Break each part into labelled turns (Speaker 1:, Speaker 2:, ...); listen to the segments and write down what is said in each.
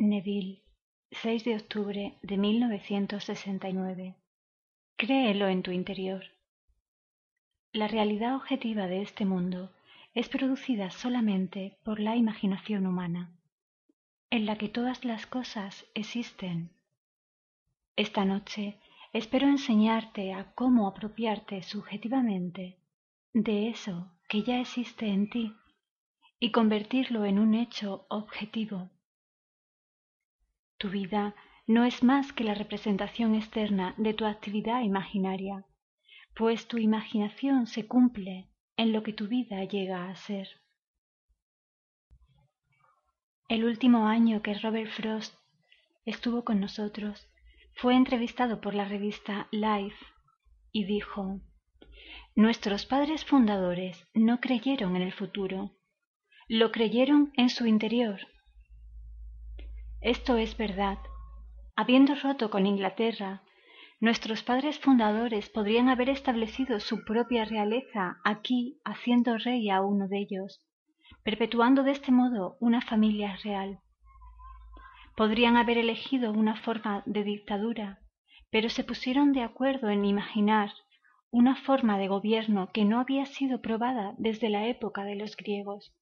Speaker 1: Neville, 6 de octubre de 1969. Créelo en tu interior. La realidad objetiva de este mundo es producida solamente por la imaginación humana, en la que todas las cosas existen. Esta noche espero enseñarte a cómo apropiarte subjetivamente de eso que ya existe en ti y convertirlo en un hecho objetivo tu vida no es más que la representación externa de tu actividad imaginaria, pues tu imaginación se cumple en lo que tu vida llega a ser. El último año que Robert Frost estuvo con nosotros, fue entrevistado por la revista Life y dijo, Nuestros padres fundadores no creyeron en el futuro, lo creyeron en su interior esto es verdad. Habiendo roto con Inglaterra, nuestros padres fundadores podrían haber establecido su propia realeza aquí, haciendo rey a uno de ellos, perpetuando de este modo una familia real. Podrían haber elegido una forma de dictadura, pero se pusieron de acuerdo en imaginar una forma de gobierno que no había sido probada desde la época de los griegos.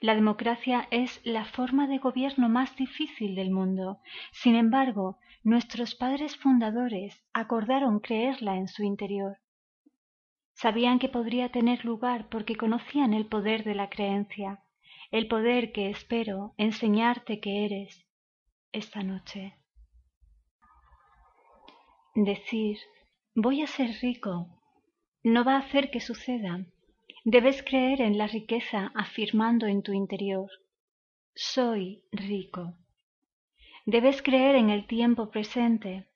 Speaker 1: La democracia es la forma de gobierno más difícil del mundo. Sin embargo, nuestros padres fundadores acordaron creerla en su interior. Sabían que podría tener lugar porque conocían el poder de la creencia, el poder que espero enseñarte que eres esta noche. Decir voy a ser rico no va a hacer que suceda Debes creer en la riqueza afirmando en tu interior, soy rico. Debes creer en el tiempo presente,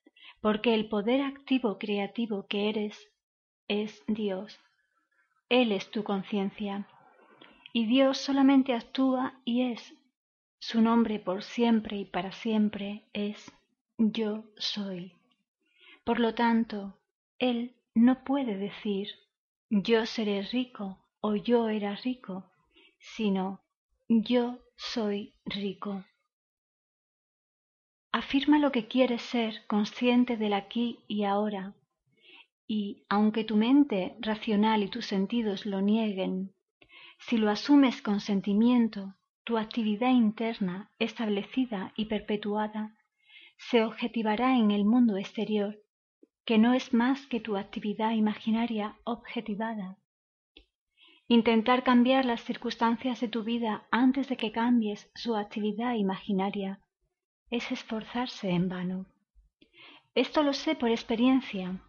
Speaker 1: porque el poder activo creativo que eres es Dios. Él es tu conciencia. Y Dios solamente actúa y es. Su nombre por siempre y para siempre es yo soy. Por lo tanto, Él no puede decir yo seré rico o yo era rico, sino yo soy rico. Afirma lo que quieres ser consciente del aquí y ahora, y aunque tu mente racional y tus sentidos lo nieguen, si lo asumes con sentimiento, tu actividad interna establecida y perpetuada se objetivará en el mundo exterior que no es más que tu actividad imaginaria objetivada. Intentar cambiar las circunstancias de tu vida antes de que cambies su actividad imaginaria es esforzarse en vano. Esto lo sé por experiencia.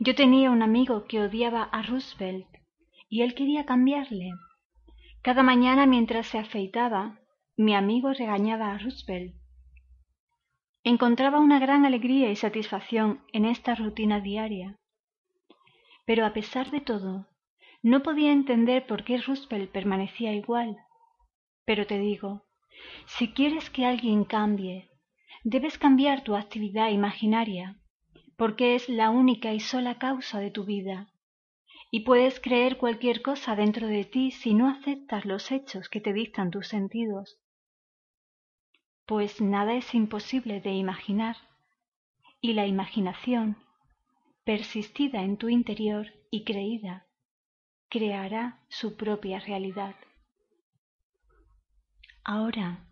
Speaker 1: Yo tenía un amigo que odiaba a Roosevelt y él quería cambiarle. Cada mañana mientras se afeitaba, mi amigo regañaba a Roosevelt Encontraba una gran alegría y satisfacción en esta rutina diaria. Pero a pesar de todo, no podía entender por qué Roosevelt permanecía igual. Pero te digo, si quieres que alguien cambie, debes cambiar tu actividad imaginaria, porque es la única y sola causa de tu vida. Y puedes creer cualquier cosa dentro de ti si no aceptas los hechos que te dictan tus sentidos pues nada es imposible de imaginar, y la imaginación, persistida en tu interior y creída, creará su propia realidad. Ahora,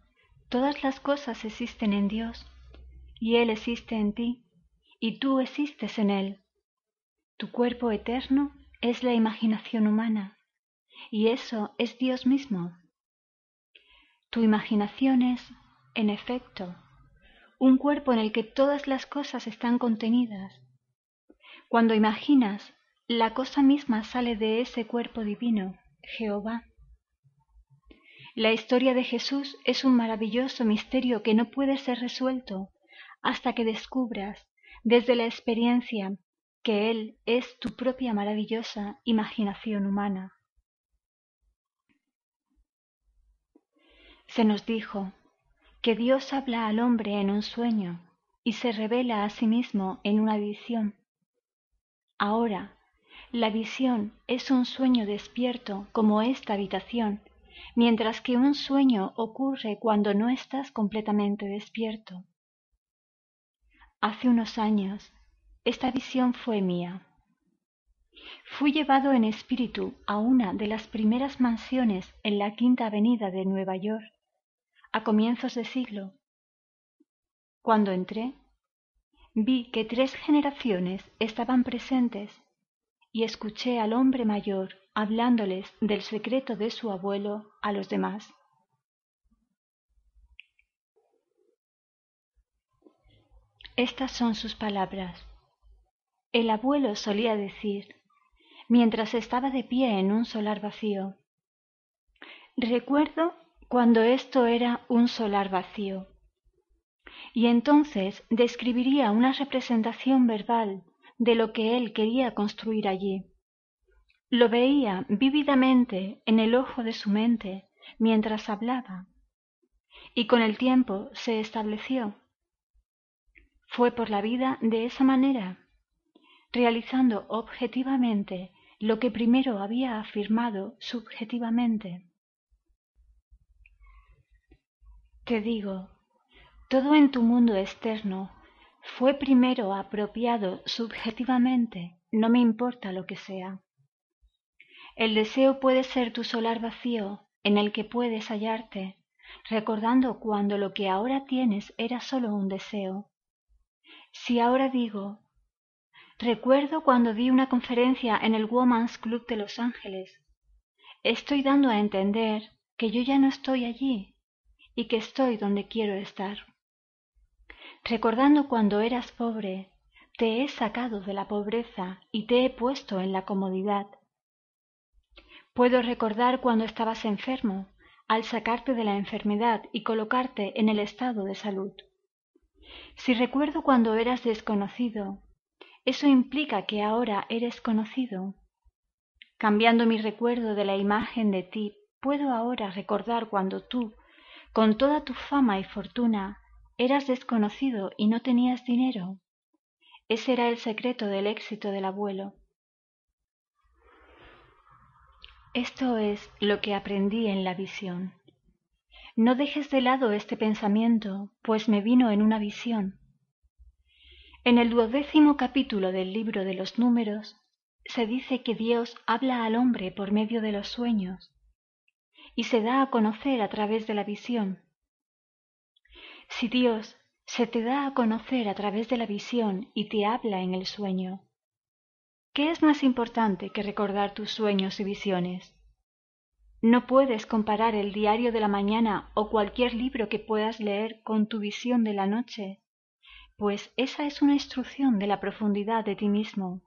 Speaker 1: todas las cosas existen en Dios, y Él existe en ti, y tú existes en Él. Tu cuerpo eterno es la imaginación humana, y eso es Dios mismo. Tu imaginación es en efecto, un cuerpo en el que todas las cosas están contenidas. Cuando imaginas, la cosa misma sale de ese cuerpo divino, Jehová. La historia de Jesús es un maravilloso misterio que no puede ser resuelto hasta que descubras, desde la experiencia, que Él es tu propia maravillosa imaginación humana. Se nos dijo que Dios habla al hombre en un sueño y se revela a sí mismo en una visión. Ahora, la visión es un sueño despierto como esta habitación mientras que un sueño ocurre cuando no estás completamente despierto. Hace unos años, esta visión fue mía. Fui llevado en espíritu a una de las primeras mansiones en la Quinta Avenida de Nueva York, a comienzos de siglo. Cuando entré, vi que tres generaciones estaban presentes y escuché al hombre mayor hablándoles del secreto de su abuelo a los demás. Estas son sus palabras. El abuelo solía decir, mientras estaba de pie en un solar vacío, recuerdo cuando esto era un solar vacío. Y entonces describiría una representación verbal de lo que él quería construir allí. Lo veía vívidamente en el ojo de su mente mientras hablaba, y con el tiempo se estableció. Fue por la vida de esa manera, realizando objetivamente lo que primero había afirmado subjetivamente. Te digo, todo en tu mundo externo fue primero apropiado subjetivamente, no me importa lo que sea. El deseo puede ser tu solar vacío en el que puedes hallarte, recordando cuando lo que ahora tienes era solo un deseo. Si ahora digo, recuerdo cuando di una conferencia en el Woman's Club de Los Ángeles, estoy dando a entender que yo ya no estoy allí y que estoy donde quiero estar. Recordando cuando eras pobre, te he sacado de la pobreza y te he puesto en la comodidad Puedo recordar cuando estabas enfermo, al sacarte de la enfermedad y colocarte en el estado de salud. Si recuerdo cuando eras desconocido, eso implica que ahora eres conocido. Cambiando mi recuerdo de la imagen de ti, puedo ahora recordar cuando tú, con toda tu fama y fortuna, eras desconocido y no tenías dinero. Ese era el secreto del éxito del abuelo. Esto es lo que aprendí en la visión. No dejes de lado este pensamiento, pues me vino en una visión. En el duodécimo capítulo del libro de los números se dice que Dios habla al hombre por medio de los sueños y se da a conocer a través de la visión. Si Dios se te da a conocer a través de la visión y te habla en el sueño, ¿Qué es más importante que recordar tus sueños y visiones? No puedes comparar el diario de la mañana o cualquier libro que puedas leer con tu visión de la noche, pues esa es una instrucción de la profundidad de ti mismo.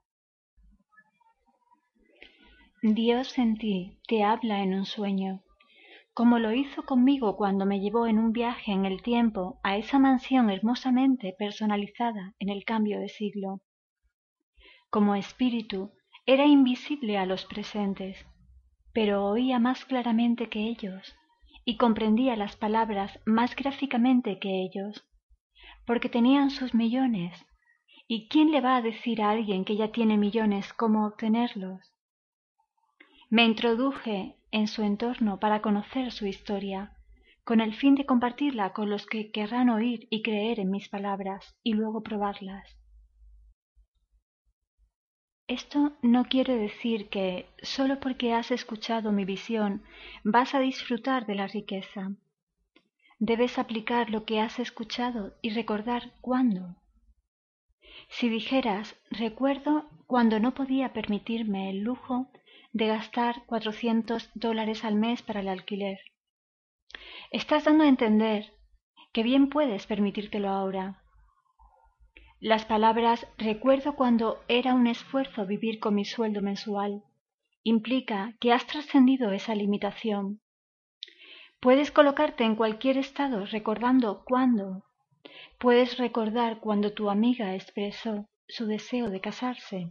Speaker 1: Dios en ti te habla en un sueño, como lo hizo conmigo cuando me llevó en un viaje en el tiempo a esa mansión hermosamente personalizada en el cambio de siglo como espíritu era invisible a los presentes, pero oía más claramente que ellos y comprendía las palabras más gráficamente que ellos, porque tenían sus millones. ¿Y quién le va a decir a alguien que ya tiene millones cómo obtenerlos? Me introduje en su entorno para conocer su historia, con el fin de compartirla con los que querrán oír y creer en mis palabras y luego probarlas. Esto no quiere decir que, solo porque has escuchado mi visión, vas a disfrutar de la riqueza. Debes aplicar lo que has escuchado y recordar cuándo. Si dijeras, recuerdo cuando no podía permitirme el lujo de gastar cuatrocientos dólares al mes para el alquiler. Estás dando a entender que bien puedes permitírtelo ahora, las palabras recuerdo cuando era un esfuerzo vivir con mi sueldo mensual implica que has trascendido esa limitación. Puedes colocarte en cualquier estado recordando cuándo. Puedes recordar cuando tu amiga expresó su deseo de casarse.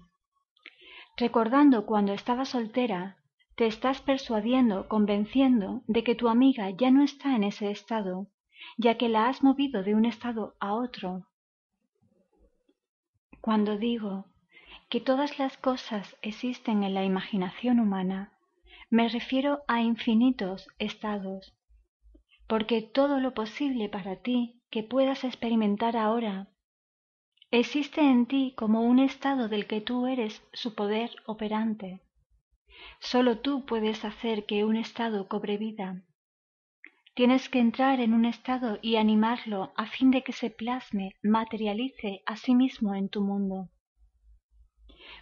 Speaker 1: Recordando cuando estaba soltera, te estás persuadiendo, convenciendo de que tu amiga ya no está en ese estado, ya que la has movido de un estado a otro. Cuando digo que todas las cosas existen en la imaginación humana, me refiero a infinitos estados, porque todo lo posible para ti que puedas experimentar ahora existe en ti como un estado del que tú eres su poder operante. Solo tú puedes hacer que un estado cobre vida. Tienes que entrar en un estado y animarlo a fin de que se plasme, materialice a sí mismo en tu mundo.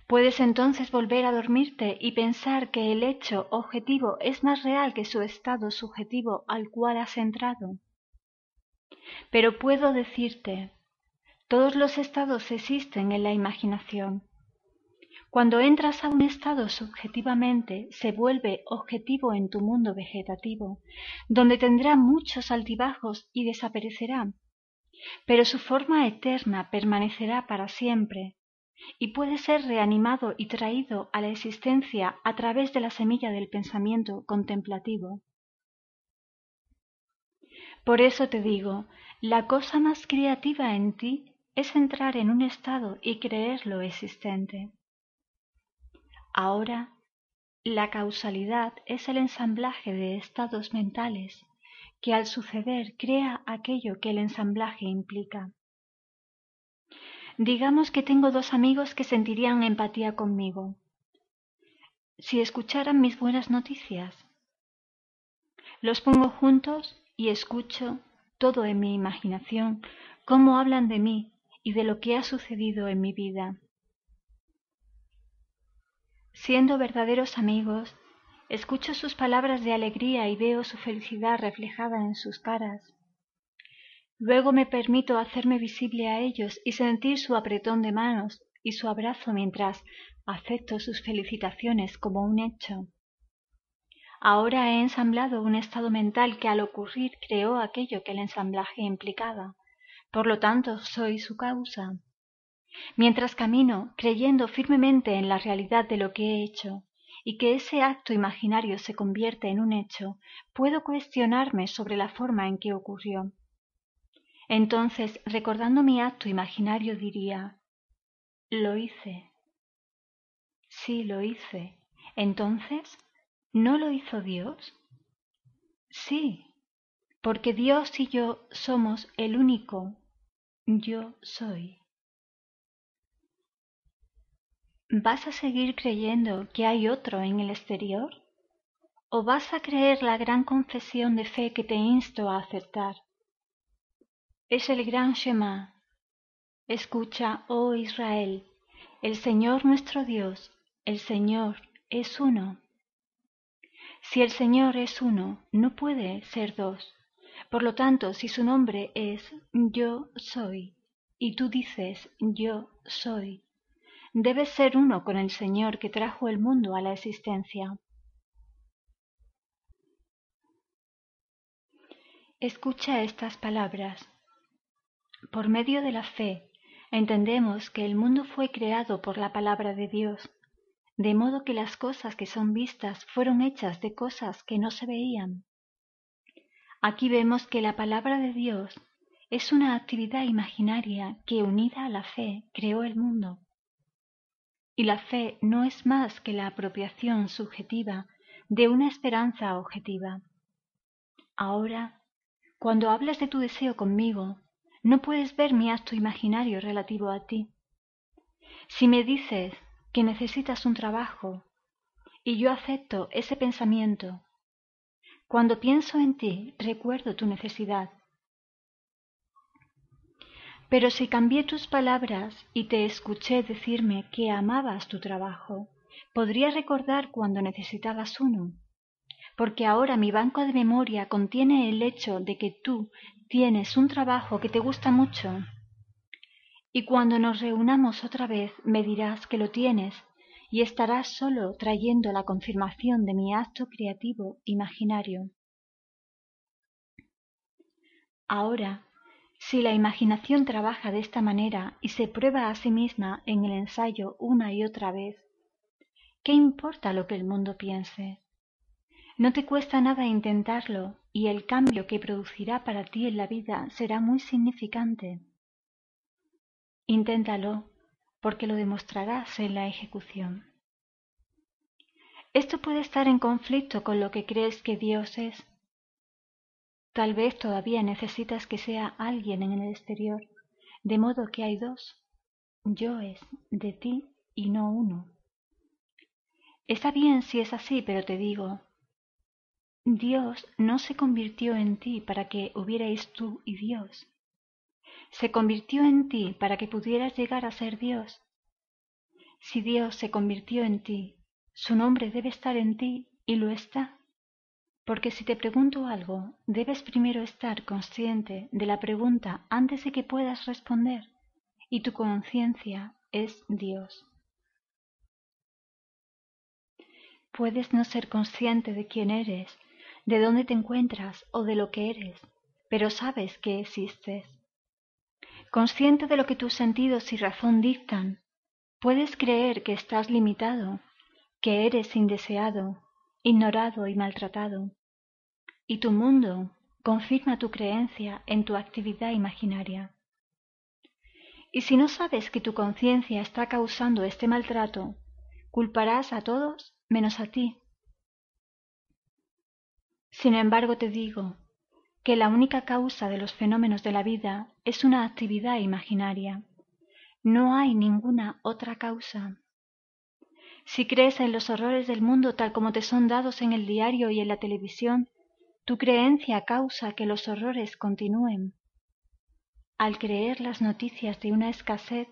Speaker 1: Puedes entonces volver a dormirte y pensar que el hecho objetivo es más real que su estado subjetivo al cual has entrado. Pero puedo decirte, todos los estados existen en la imaginación. Cuando entras a un estado subjetivamente, se vuelve objetivo en tu mundo vegetativo, donde tendrá muchos altibajos y desaparecerá, pero su forma eterna permanecerá para siempre, y puede ser reanimado y traído a la existencia a través de la semilla del pensamiento contemplativo. Por eso te digo, la cosa más creativa en ti es entrar en un estado y creer lo existente. Ahora, la causalidad es el ensamblaje de estados mentales que al suceder crea aquello que el ensamblaje implica. Digamos que tengo dos amigos que sentirían empatía conmigo. Si escucharan mis buenas noticias, los pongo juntos y escucho todo en mi imaginación, cómo hablan de mí y de lo que ha sucedido en mi vida. Siendo verdaderos amigos, escucho sus palabras de alegría y veo su felicidad reflejada en sus caras. Luego me permito hacerme visible a ellos y sentir su apretón de manos y su abrazo mientras acepto sus felicitaciones como un hecho. Ahora he ensamblado un estado mental que al ocurrir creó aquello que el ensamblaje implicaba. Por lo tanto, soy su causa. Mientras camino, creyendo firmemente en la realidad de lo que he hecho, y que ese acto imaginario se convierte en un hecho, puedo cuestionarme sobre la forma en que ocurrió. Entonces, recordando mi acto imaginario, diría, lo hice. Sí, lo hice. Entonces, ¿no lo hizo Dios? Sí, porque Dios y yo somos el único yo soy. ¿Vas a seguir creyendo que hay otro en el exterior? ¿O vas a creer la gran confesión de fe que te insto a aceptar? Es el gran Shema. Escucha, oh Israel, el Señor nuestro Dios, el Señor es uno. Si el Señor es uno, no puede ser dos. Por lo tanto, si su nombre es yo soy, y tú dices yo soy, debes ser uno con el Señor que trajo el mundo a la existencia. Escucha estas palabras por medio de la fe, entendemos que el mundo fue creado por la palabra de Dios, de modo que las cosas que son vistas fueron hechas de cosas que no se veían. Aquí vemos que la palabra de Dios es una actividad imaginaria que unida a la fe creó el mundo. Y la fe no es más que la apropiación subjetiva de una esperanza objetiva. Ahora, cuando hablas de tu deseo conmigo, no puedes ver mi acto imaginario relativo a ti. Si me dices que necesitas un trabajo y yo acepto ese pensamiento, cuando pienso en ti recuerdo tu necesidad. Pero si cambié tus palabras y te escuché decirme que amabas tu trabajo, podría recordar cuando necesitabas uno, porque ahora mi banco de memoria contiene el hecho de que tú tienes un trabajo que te gusta mucho y cuando nos reunamos otra vez me dirás que lo tienes y estarás solo trayendo la confirmación de mi acto creativo imaginario. Ahora, si la imaginación trabaja de esta manera y se prueba a sí misma en el ensayo una y otra vez, ¿qué importa lo que el mundo piense? No te cuesta nada intentarlo y el cambio que producirá para ti en la vida será muy significante. Inténtalo, porque lo demostrarás en la ejecución. Esto puede estar en conflicto con lo que crees que Dios es. Tal vez todavía necesitas que sea alguien en el exterior, de modo que hay dos. Yo es de ti y no uno. Está bien si es así, pero te digo, Dios no se convirtió en ti para que hubierais tú y Dios se convirtió en ti para que pudieras llegar a ser Dios. Si Dios se convirtió en ti, su nombre debe estar en ti y lo está. Porque si te pregunto algo, debes primero estar consciente de la pregunta antes de que puedas responder, y tu conciencia es Dios. Puedes no ser consciente de quién eres, de dónde te encuentras o de lo que eres, pero sabes que existes consciente de lo que tus sentidos y razón dictan, puedes creer que estás limitado, que eres indeseado, ignorado y maltratado. Y tu mundo confirma tu creencia en tu actividad imaginaria. Y si no sabes que tu conciencia está causando este maltrato, culparás a todos menos a ti. Sin embargo, te digo, que la única causa de los fenómenos de la vida es una actividad imaginaria. No hay ninguna otra causa. Si crees en los horrores del mundo tal como te son dados en el diario y en la televisión, tu creencia causa que los horrores continúen. Al creer las noticias de una escasez,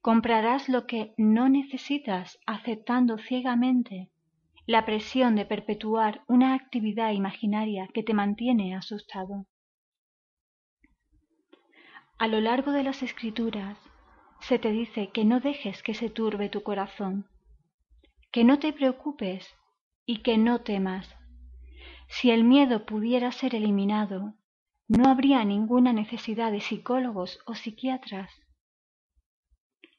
Speaker 1: comprarás lo que no necesitas aceptando ciegamente la presión de perpetuar una actividad imaginaria que te mantiene asustado. A lo largo de las escrituras se te dice que no dejes que se turbe tu corazón, que no te preocupes y que no temas. Si el miedo pudiera ser eliminado, no habría ninguna necesidad de psicólogos o psiquiatras.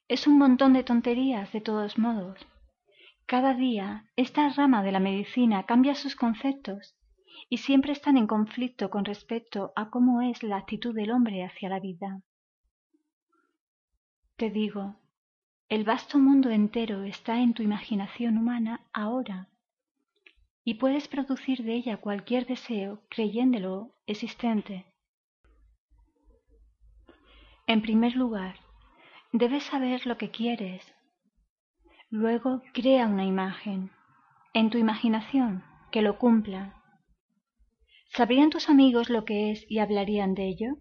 Speaker 1: Es un montón de tonterías de todos modos. Cada día esta rama de la medicina cambia sus conceptos y siempre están en conflicto con respecto a cómo es la actitud del hombre hacia la vida. Te digo, el vasto mundo entero está en tu imaginación humana ahora y puedes producir de ella cualquier deseo creyéndolo existente. En primer lugar, debes saber lo que quieres Luego crea una imagen, en tu imaginación, que lo cumpla. ¿Sabrían tus amigos lo que es y hablarían de ello?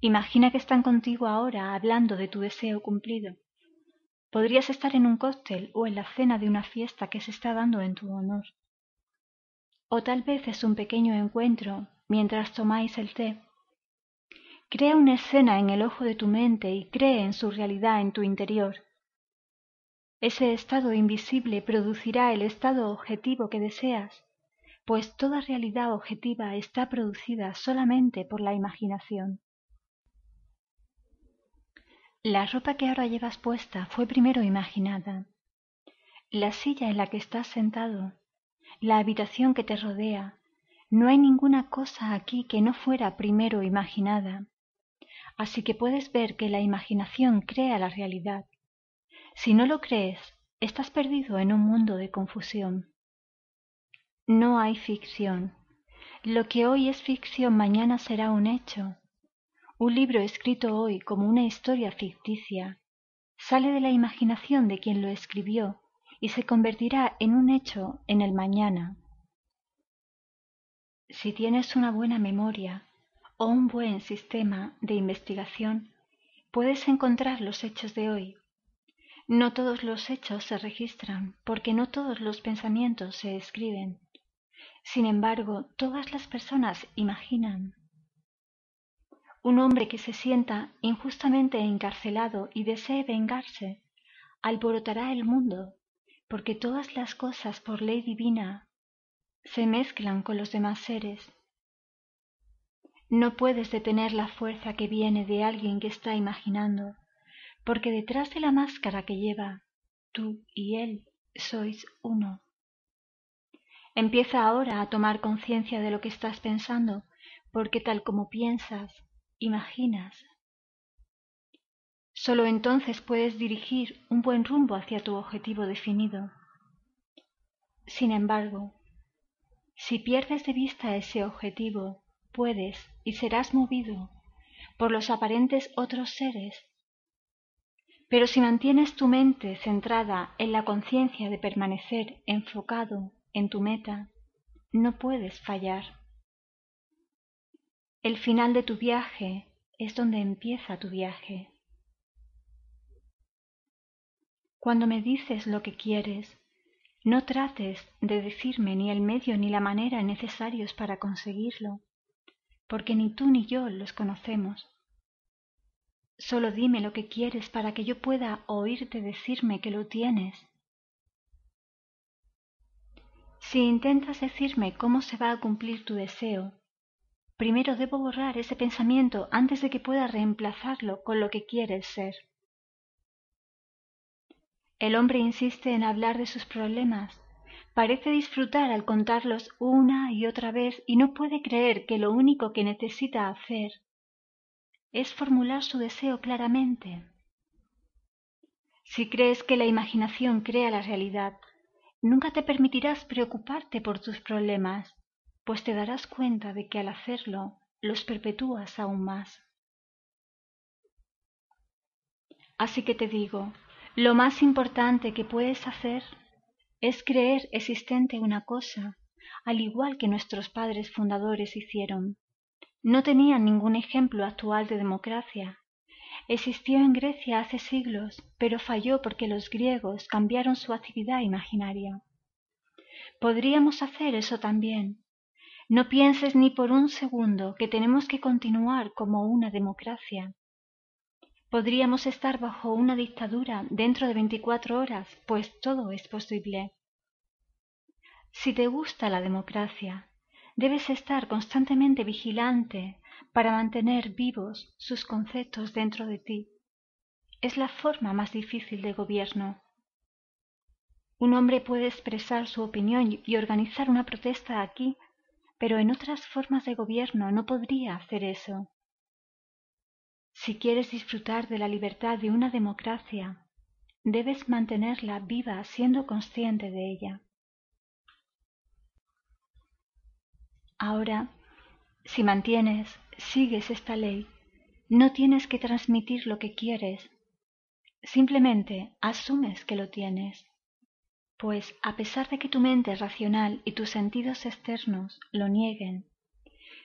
Speaker 1: Imagina que están contigo ahora hablando de tu deseo cumplido. Podrías estar en un cóctel o en la cena de una fiesta que se está dando en tu honor. O tal vez es un pequeño encuentro mientras tomáis el té. Crea una escena en el ojo de tu mente y cree en su realidad en tu interior. Ese estado invisible producirá el estado objetivo que deseas, pues toda realidad objetiva está producida solamente por la imaginación. La ropa que ahora llevas puesta fue primero imaginada. La silla en la que estás sentado, la habitación que te rodea, no hay ninguna cosa aquí que no fuera primero imaginada. Así que puedes ver que la imaginación crea la realidad. Si no lo crees, estás perdido en un mundo de confusión. No hay ficción. Lo que hoy es ficción mañana será un hecho. Un libro escrito hoy como una historia ficticia sale de la imaginación de quien lo escribió y se convertirá en un hecho en el mañana. Si tienes una buena memoria o un buen sistema de investigación, puedes encontrar los hechos de hoy no todos los hechos se registran, porque no todos los pensamientos se escriben. Sin embargo, todas las personas imaginan. Un hombre que se sienta injustamente encarcelado y desee vengarse, alborotará el mundo, porque todas las cosas por ley divina se mezclan con los demás seres. No puedes detener la fuerza que viene de alguien que está imaginando, porque detrás de la máscara que lleva, tú y él sois uno. Empieza ahora a tomar conciencia de lo que estás pensando, porque tal como piensas, imaginas. Solo entonces puedes dirigir un buen rumbo hacia tu objetivo definido. Sin embargo, si pierdes de vista ese objetivo, puedes y serás movido por los aparentes otros seres. Pero si mantienes tu mente centrada en la conciencia de permanecer enfocado en tu meta, no puedes fallar. El final de tu viaje es donde empieza tu viaje. Cuando me dices lo que quieres, no trates de decirme ni el medio ni la manera necesarios para conseguirlo, porque ni tú ni yo los conocemos. Solo dime lo que quieres para que yo pueda oírte decirme que lo tienes. Si intentas decirme cómo se va a cumplir tu deseo, primero debo borrar ese pensamiento antes de que pueda reemplazarlo con lo que quieres ser. El hombre insiste en hablar de sus problemas, parece disfrutar al contarlos una y otra vez y no puede creer que lo único que necesita hacer es formular su deseo claramente. Si crees que la imaginación crea la realidad, nunca te permitirás preocuparte por tus problemas, pues te darás cuenta de que al hacerlo los perpetúas aún más. Así que te digo, lo más importante que puedes hacer es creer existente una cosa, al igual que nuestros padres fundadores hicieron. No tenían ningún ejemplo actual de democracia. Existió en Grecia hace siglos, pero falló porque los griegos cambiaron su actividad imaginaria. Podríamos hacer eso también. No pienses ni por un segundo que tenemos que continuar como una democracia. Podríamos estar bajo una dictadura dentro de veinticuatro horas, pues todo es posible. Si te gusta la democracia, debes estar constantemente vigilante para mantener vivos sus conceptos dentro de ti. Es la forma más difícil de gobierno. Un hombre puede expresar su opinión y organizar una protesta aquí, pero en otras formas de gobierno no podría hacer eso. Si quieres disfrutar de la libertad de una democracia, debes mantenerla viva siendo consciente de ella. Ahora, si mantienes, sigues esta ley, no tienes que transmitir lo que quieres, simplemente asumes que lo tienes, pues a pesar de que tu mente racional y tus sentidos externos lo nieguen,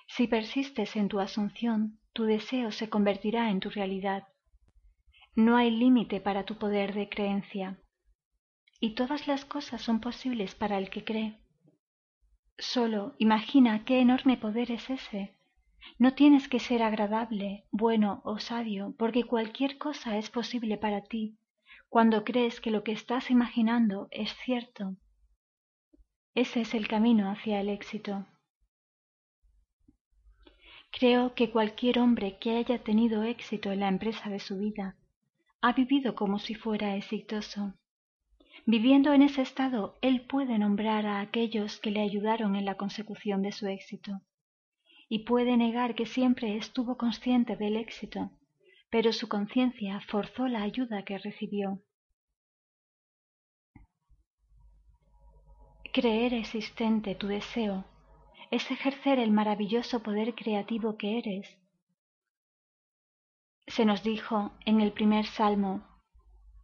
Speaker 1: si persistes en tu asunción, tu deseo se convertirá en tu realidad. No hay límite para tu poder de creencia. Y todas las cosas son posibles para el que cree. Solo imagina qué enorme poder es ese. No tienes que ser agradable, bueno o sabio, porque cualquier cosa es posible para ti cuando crees que lo que estás imaginando es cierto. Ese es el camino hacia el éxito. Creo que cualquier hombre que haya tenido éxito en la empresa de su vida ha vivido como si fuera exitoso. Viviendo en ese estado, él puede nombrar a aquellos que le ayudaron en la consecución de su éxito, y puede negar que siempre estuvo consciente del éxito, pero su conciencia forzó la ayuda que recibió. Creer existente tu deseo es ejercer el maravilloso poder creativo que eres. Se nos dijo en el primer salmo,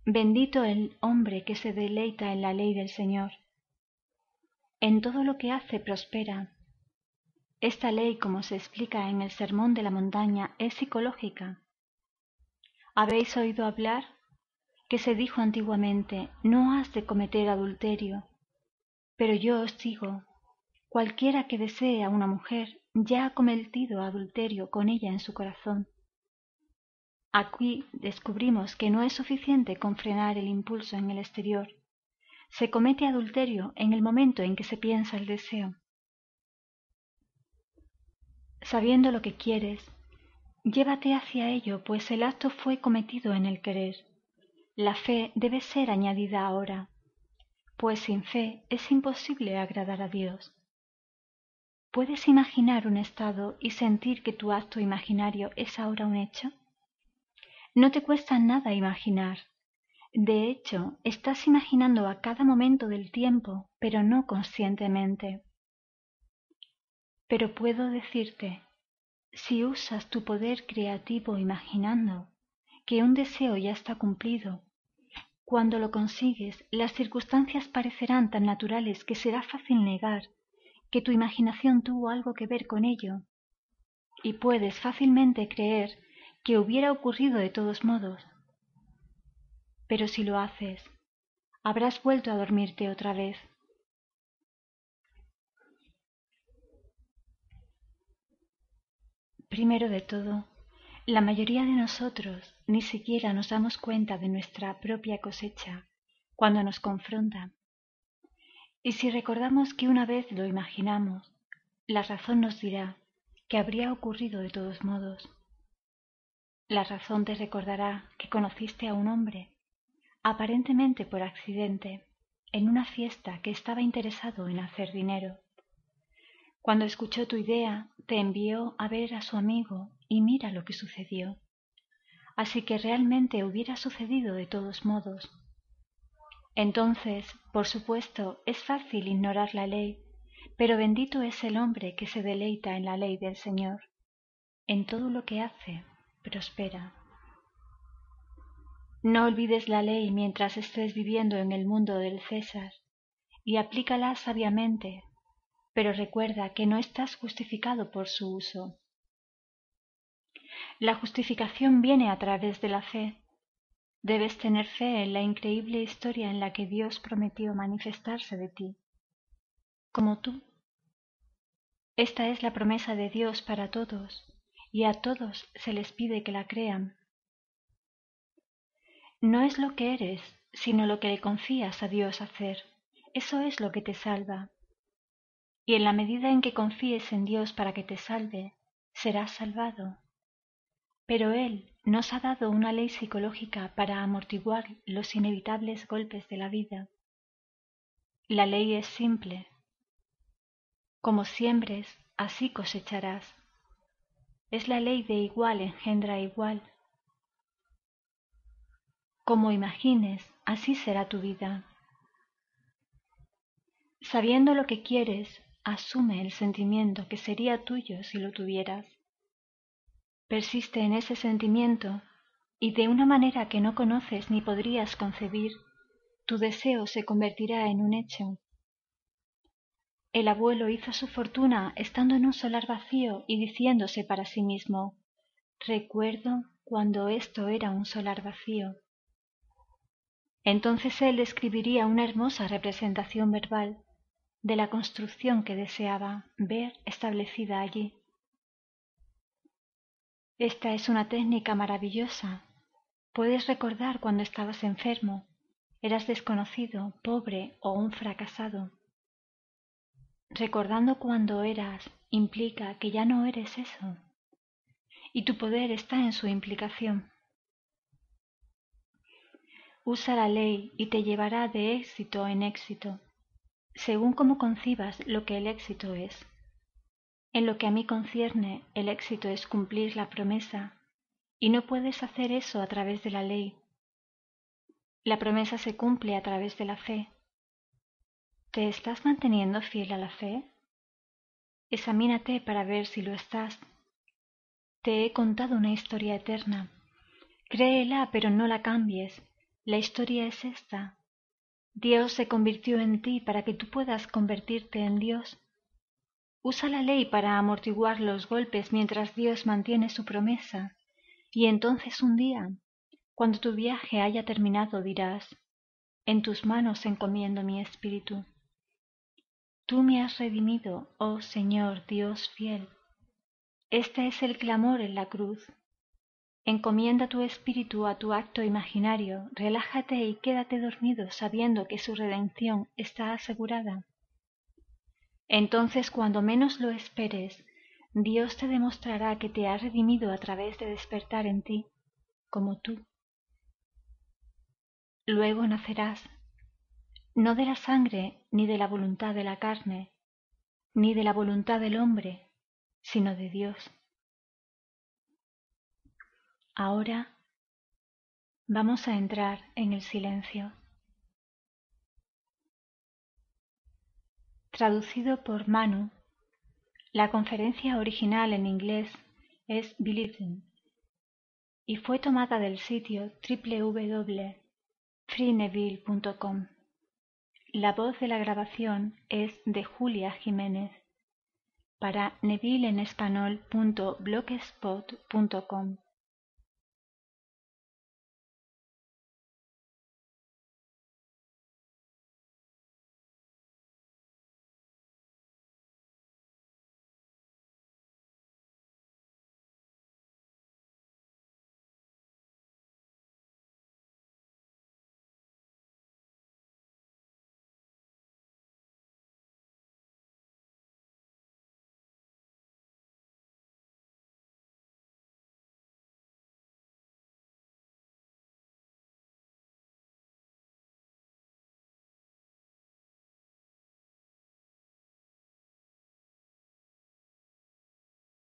Speaker 1: bendito el hombre que se deleita en la ley del Señor. En todo lo que hace prospera. Esta ley, como se explica en el Sermón de la Montaña, es psicológica. ¿Habéis oído hablar? que se dijo antiguamente, no has de cometer adulterio. Pero yo os digo, Cualquiera que desee a una mujer ya ha cometido adulterio con ella en su corazón. Aquí descubrimos que no es suficiente con frenar el impulso en el exterior. Se comete adulterio en el momento en que se piensa el deseo. sabiendo lo que quieres, llévate hacia ello, pues el acto fue cometido en el querer. La fe debe ser añadida ahora, pues sin fe es imposible agradar a Dios. ¿Puedes imaginar un estado y sentir que tu acto imaginario es ahora un hecho? No te cuesta nada imaginar. De hecho, estás imaginando a cada momento del tiempo, pero no conscientemente. Pero puedo decirte, si usas tu poder creativo imaginando que un deseo ya está cumplido, cuando lo consigues, las circunstancias parecerán tan naturales que será fácil negar que tu imaginación tuvo algo que ver con ello, y puedes fácilmente creer que hubiera ocurrido de todos modos. Pero si lo haces, habrás vuelto a dormirte otra vez. Primero de todo, la mayoría de nosotros ni siquiera nos damos cuenta de nuestra propia cosecha cuando nos confronta y si recordamos que una vez lo imaginamos, la razón nos dirá que habría ocurrido de todos modos. La razón te recordará que conociste a un hombre, aparentemente por accidente, en una fiesta que estaba interesado en hacer dinero. Cuando escuchó tu idea, te envió a ver a su amigo y mira lo que sucedió. Así que realmente hubiera sucedido de todos modos, entonces, por supuesto, es fácil ignorar la ley, pero bendito es el hombre que se deleita en la ley del Señor. En todo lo que hace, prospera. No olvides la ley mientras estés viviendo en el mundo del César, y aplícala sabiamente, pero recuerda que no estás justificado por su uso. La justificación viene a través de la fe, Debes tener fe en la increíble historia en la que Dios prometió manifestarse de ti, como tú. Esta es la promesa de Dios para todos, y a todos se les pide que la crean. No es lo que eres, sino lo que le confías a Dios hacer. Eso es lo que te salva. Y en la medida en que confíes en Dios para que te salve, serás salvado. Pero Él nos ha dado una ley psicológica para amortiguar los inevitables golpes de la vida. La ley es simple. Como siembres, así cosecharás. Es la ley de igual engendra igual. Como imagines, así será tu vida. Sabiendo lo que quieres, asume el sentimiento que sería tuyo si lo tuvieras persiste en ese sentimiento y de una manera que no conoces ni podrías concebir, tu deseo se convertirá en un hecho. El abuelo hizo su fortuna estando en un solar vacío y diciéndose para sí mismo Recuerdo cuando esto era un solar vacío. Entonces él escribiría una hermosa representación verbal de la construcción que deseaba ver establecida allí. Esta es una técnica maravillosa. Puedes recordar cuando estabas enfermo, eras desconocido, pobre o un fracasado. Recordando cuando eras implica que ya no eres eso. Y tu poder está en su implicación. Usa la ley y te llevará de éxito en éxito, según como concibas lo que el éxito es. En lo que a mí concierne, el éxito es cumplir la promesa, y no puedes hacer eso a través de la ley. La promesa se cumple a través de la fe. ¿Te estás manteniendo fiel a la fe? Examínate para ver si lo estás. Te he contado una historia eterna. Créela, pero no la cambies. La historia es esta. Dios se convirtió en ti para que tú puedas convertirte en Dios. Usa la ley para amortiguar los golpes mientras Dios mantiene su promesa, y entonces un día, cuando tu viaje haya terminado, dirás, en tus manos encomiendo mi espíritu. Tú me has redimido, oh Señor Dios fiel. Este es el clamor en la cruz. Encomienda tu espíritu a tu acto imaginario, relájate y quédate dormido sabiendo que su redención está asegurada. Entonces cuando menos lo esperes, Dios te demostrará que te ha redimido a través de despertar en ti, como tú. Luego nacerás, no de la sangre ni de la voluntad de la carne, ni de la voluntad del hombre, sino de Dios. Ahora vamos a entrar en el silencio. Traducido por Manu, la conferencia original en inglés es Believing y fue tomada del sitio www.freeneville.com. La voz de la grabación es de Julia Jiménez. Para nevilleenespanol.blogspot.com